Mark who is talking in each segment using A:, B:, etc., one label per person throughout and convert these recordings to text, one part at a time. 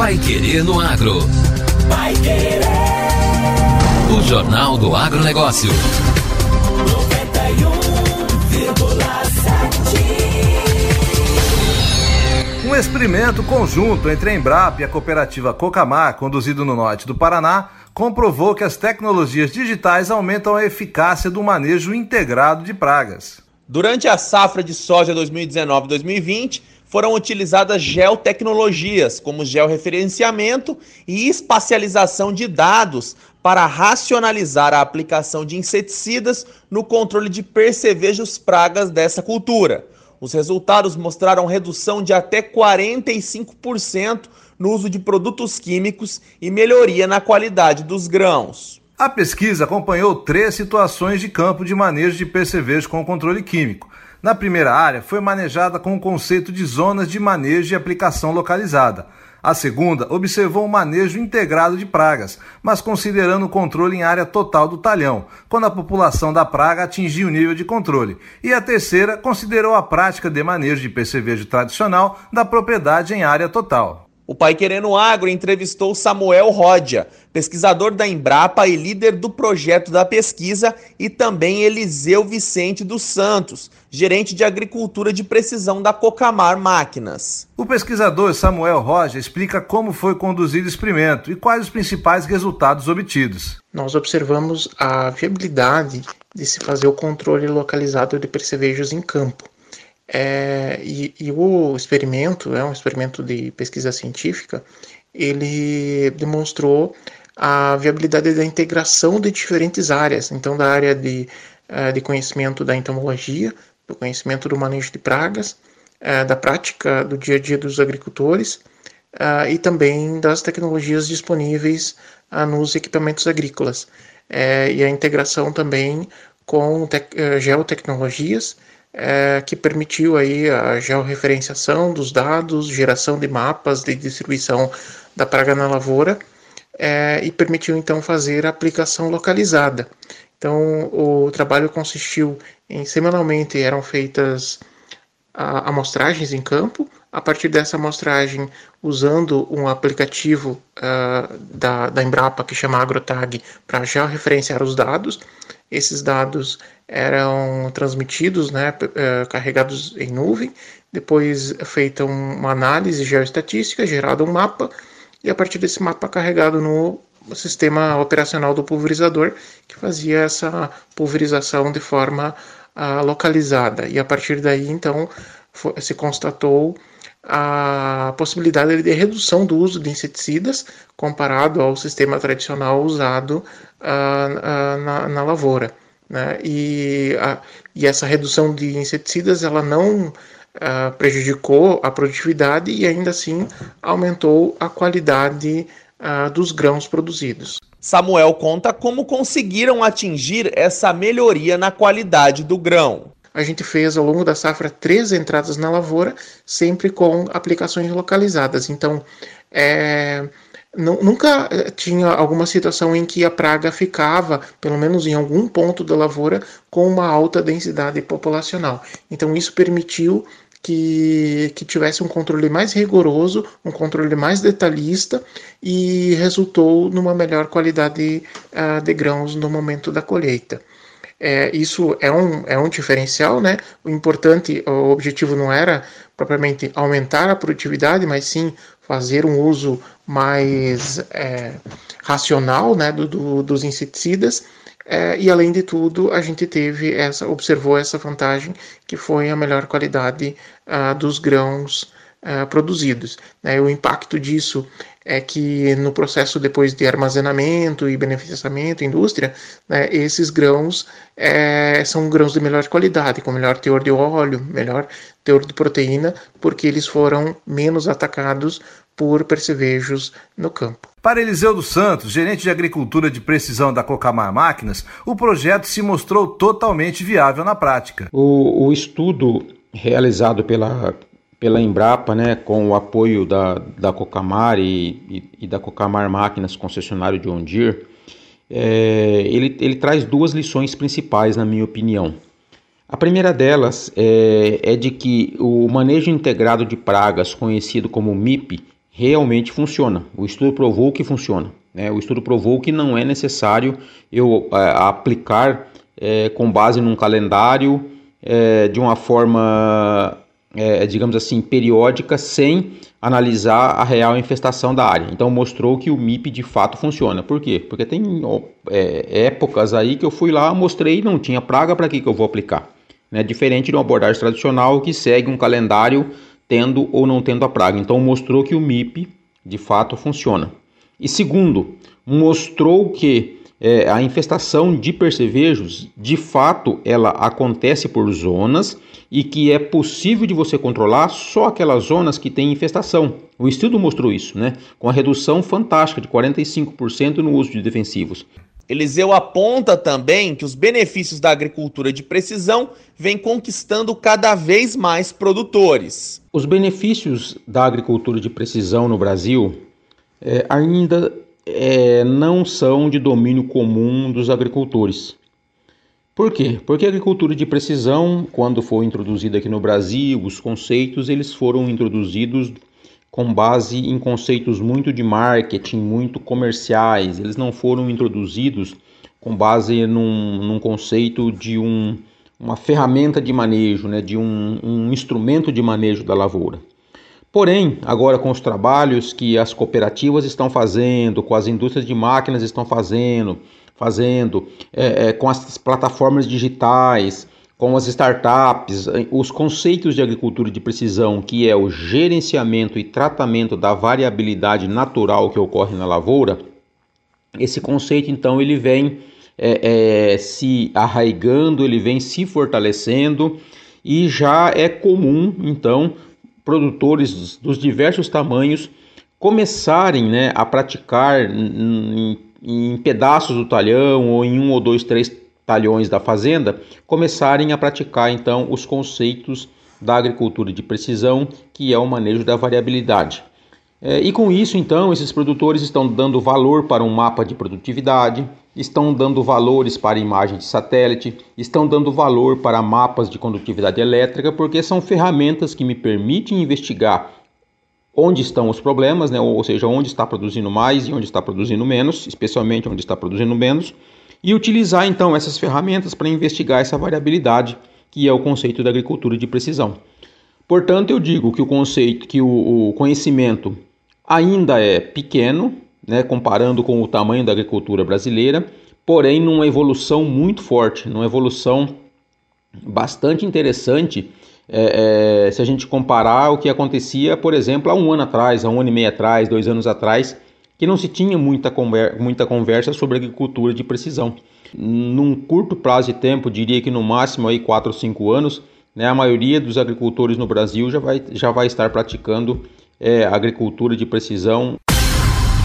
A: Pai Querer no Agro.
B: Pai Querer.
A: O Jornal do Agronegócio.
B: 91,7.
C: Um experimento conjunto entre a Embrapa e a cooperativa Cocamar, conduzido no norte do Paraná, comprovou que as tecnologias digitais aumentam a eficácia do manejo integrado de pragas.
D: Durante a safra de soja 2019-2020, foram utilizadas geotecnologias, como georreferenciamento e espacialização de dados para racionalizar a aplicação de inseticidas no controle de percevejos pragas dessa cultura. Os resultados mostraram redução de até 45% no uso de produtos químicos e melhoria na qualidade dos grãos.
C: A pesquisa acompanhou três situações de campo de manejo de percevejo com controle químico. Na primeira área, foi manejada com o conceito de zonas de manejo e aplicação localizada. A segunda observou o manejo integrado de pragas, mas considerando o controle em área total do talhão, quando a população da praga atingiu o nível de controle. E a terceira considerou a prática de manejo de percevejo tradicional da propriedade em área total.
D: O Pai Querendo Agro entrevistou Samuel Rodia, pesquisador da Embrapa e líder do projeto da pesquisa, e também Eliseu Vicente dos Santos, gerente de agricultura de precisão da Cocamar Máquinas.
C: O pesquisador Samuel Rodia explica como foi conduzido o experimento e quais os principais resultados obtidos.
E: Nós observamos a viabilidade de se fazer o controle localizado de percevejos em campo. É, e, e, o experimento, é um experimento de pesquisa científica, ele demonstrou a viabilidade da integração de diferentes áreas, então da área de, uh, de conhecimento da entomologia, do conhecimento do manejo de pragas, uh, da prática do dia a dia dos agricultores uh, e também das tecnologias disponíveis nos equipamentos agrícolas. e a integração também com geotecnologias, é, que permitiu aí a georreferenciação dos dados, geração de mapas de distribuição da praga na lavoura é, e permitiu então fazer a aplicação localizada. Então o trabalho consistiu em semanalmente eram feitas a, amostragens em campo. A partir dessa amostragem, usando um aplicativo uh, da, da Embrapa que chama AgroTag para georreferenciar os dados, esses dados eram transmitidos, né, eh, carregados em nuvem, depois feita uma análise geoestatística, gerado um mapa, e a partir desse mapa carregado no sistema operacional do pulverizador, que fazia essa pulverização de forma uh, localizada. E a partir daí, então, se constatou a possibilidade de redução do uso de inseticidas comparado ao sistema tradicional usado uh, uh, na, na, lavoura. Né? E, a, e essa redução de inseticidas ela não uh, prejudicou a produtividade e ainda assim aumentou a qualidade dos grãos produzidos.
D: Samuel conta como conseguiram atingir essa melhoria na qualidade do grão
E: a gente fez ao longo da safra três entradas na lavoura, sempre com aplicações localizadas. Então, é, nunca eh, tinha alguma situação em que a praga ficava, pelo menos em algum ponto da lavoura, com uma alta densidade populacional. Então, isso permitiu que, que tivesse um controle mais rigoroso, um controle mais detalhista e resultou numa melhor qualidade uh, de grãos no momento da colheita. É, isso é um, é um diferencial, né? O importante, o objetivo não era propriamente aumentar a produtividade, mas sim fazer um uso mais é, racional, né, do, do dos inseticidas. É, e além de tudo, a gente teve essa, observou essa vantagem que foi a melhor qualidade uh, dos grãos uh, produzidos. Né? O impacto disso é que no processo depois de armazenamento e beneficiamento, indústria, né, esses grãos é, são grãos de melhor qualidade, com melhor teor de óleo, melhor teor de proteína, porque eles foram menos atacados por percevejos no campo.
C: Para Eliseu dos Santos, gerente de agricultura de precisão da Cocamar Máquinas, o projeto se mostrou totalmente viável na prática.
F: O, o estudo realizado pela pela Embrapa, né, com o apoio da, da Cocamar e, e, e da Cocamar Máquinas, concessionário de Ondir, é, ele, ele traz duas lições principais, na minha opinião. A primeira delas é, é de que o manejo integrado de pragas, conhecido como MIP, realmente funciona. O estudo provou que funciona. Né? O estudo provou que não é necessário eu é, aplicar é, com base num calendário é, de uma forma, é, digamos assim, periódica, sem analisar a real infestação da área. Então mostrou que o MIP de fato funciona. Por quê? Porque tem é, épocas aí que eu fui lá, mostrei, não tinha praga, para que, que eu vou aplicar? Né? Diferente de uma abordagem tradicional que segue um calendário tendo ou não tendo a praga. Então mostrou que o MIP de fato funciona. E segundo, mostrou que é, a infestação de percevejos, de fato, ela acontece por zonas e que é possível de você controlar só aquelas zonas que têm infestação. O estudo mostrou isso, né? Com a redução fantástica de 45% no uso de defensivos.
D: Eliseu aponta também que os benefícios da agricultura de precisão vêm conquistando cada vez mais produtores.
F: Os benefícios da agricultura de precisão no Brasil é, ainda é, não são de domínio comum dos agricultores. Por quê? Porque a agricultura de precisão, quando foi introduzida aqui no Brasil, os conceitos eles foram introduzidos com base em conceitos muito de marketing, muito comerciais. Eles não foram introduzidos com base num, num conceito de um, uma ferramenta de manejo, né, de um, um instrumento de manejo da lavoura. Porém, agora com os trabalhos que as cooperativas estão fazendo, com as indústrias de máquinas estão fazendo, fazendo, é, é, com as plataformas digitais, com as startups, os conceitos de agricultura de precisão, que é o gerenciamento e tratamento da variabilidade natural que ocorre na lavoura, esse conceito então ele vem é, é, se arraigando, ele vem se fortalecendo e já é comum então produtores dos diversos tamanhos começarem né, a praticar em, em pedaços do talhão ou em um ou dois, três talhões da fazenda começarem a praticar então os conceitos da agricultura de precisão, que é o manejo da variabilidade. É, e com isso, então, esses produtores estão dando valor para um mapa de produtividade, estão dando valores para imagem de satélite, estão dando valor para mapas de condutividade elétrica, porque são ferramentas que me permitem investigar onde estão os problemas, né? ou seja, onde está produzindo mais e onde está produzindo menos, especialmente onde está produzindo menos, e utilizar então essas ferramentas para investigar essa variabilidade, que é o conceito da agricultura de precisão. Portanto, eu digo que o conceito, que o, conhecimento ainda é pequeno, né, comparando com o tamanho da agricultura brasileira, porém numa evolução muito forte, numa evolução bastante interessante é, é, se a gente comparar o que acontecia, por exemplo, há um ano atrás, há um ano e meio atrás, dois anos atrás, que não se tinha muita, conver muita conversa sobre agricultura de precisão. Num curto prazo de tempo, diria que no máximo aí 4 ou 5 anos, né, a maioria dos agricultores no Brasil já vai, já vai estar praticando é, agricultura de precisão.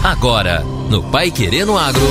A: Agora, no Pai Querendo Agro,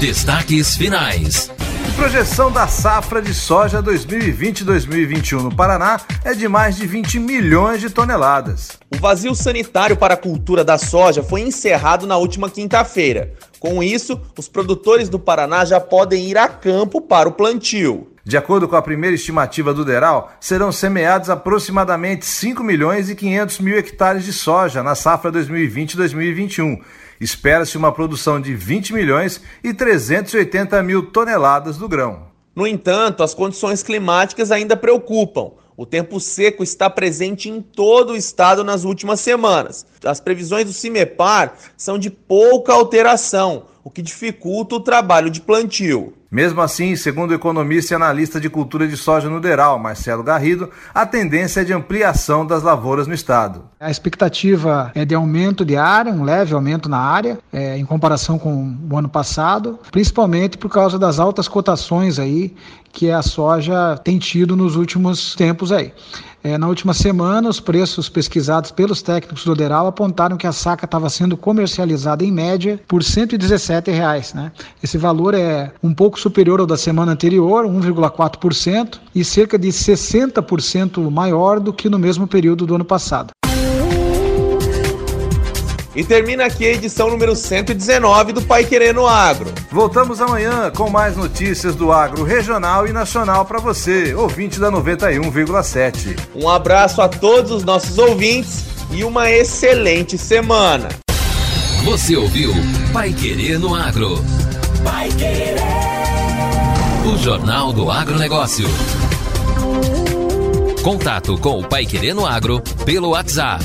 A: destaques finais
C: projeção da safra de soja 2020-2021 no Paraná é de mais de 20 milhões de toneladas.
D: O vazio sanitário para a cultura da soja foi encerrado na última quinta-feira. Com isso, os produtores do Paraná já podem ir a campo para o plantio.
C: De acordo com a primeira estimativa do DERAL, serão semeados aproximadamente 5 milhões e 500 mil hectares de soja na safra 2020-2021 espera-se uma produção de 20 milhões e 380 mil toneladas do grão.
D: No entanto, as condições climáticas ainda preocupam. O tempo seco está presente em todo o estado nas últimas semanas. As previsões do CIMEPAR são de pouca alteração, o que dificulta o trabalho de plantio.
C: Mesmo assim, segundo o economista e analista de cultura de soja no Deral, Marcelo Garrido, a tendência é de ampliação das lavouras no estado.
G: A expectativa é de aumento de área, um leve aumento na área, é, em comparação com o ano passado, principalmente por causa das altas cotações aí que a soja tem tido nos últimos tempos aí. É, na última semana, os preços pesquisados pelos técnicos do Deral apontaram que a saca estava sendo comercializada em média por 117 reais, né? Esse valor é um pouco superior ao da semana anterior, 1,4%, e cerca de 60% maior do que no mesmo período do ano passado.
D: E termina aqui a edição número 119 do Pai Querendo Agro.
C: Voltamos amanhã com mais notícias do agro regional e nacional para você, ouvinte da 91,7.
D: Um abraço a todos os nossos ouvintes e uma excelente semana.
A: Você ouviu Pai Querendo Agro?
B: Pai Querer.
A: O Jornal do Agronegócio. Contato com o Pai Querendo Agro pelo WhatsApp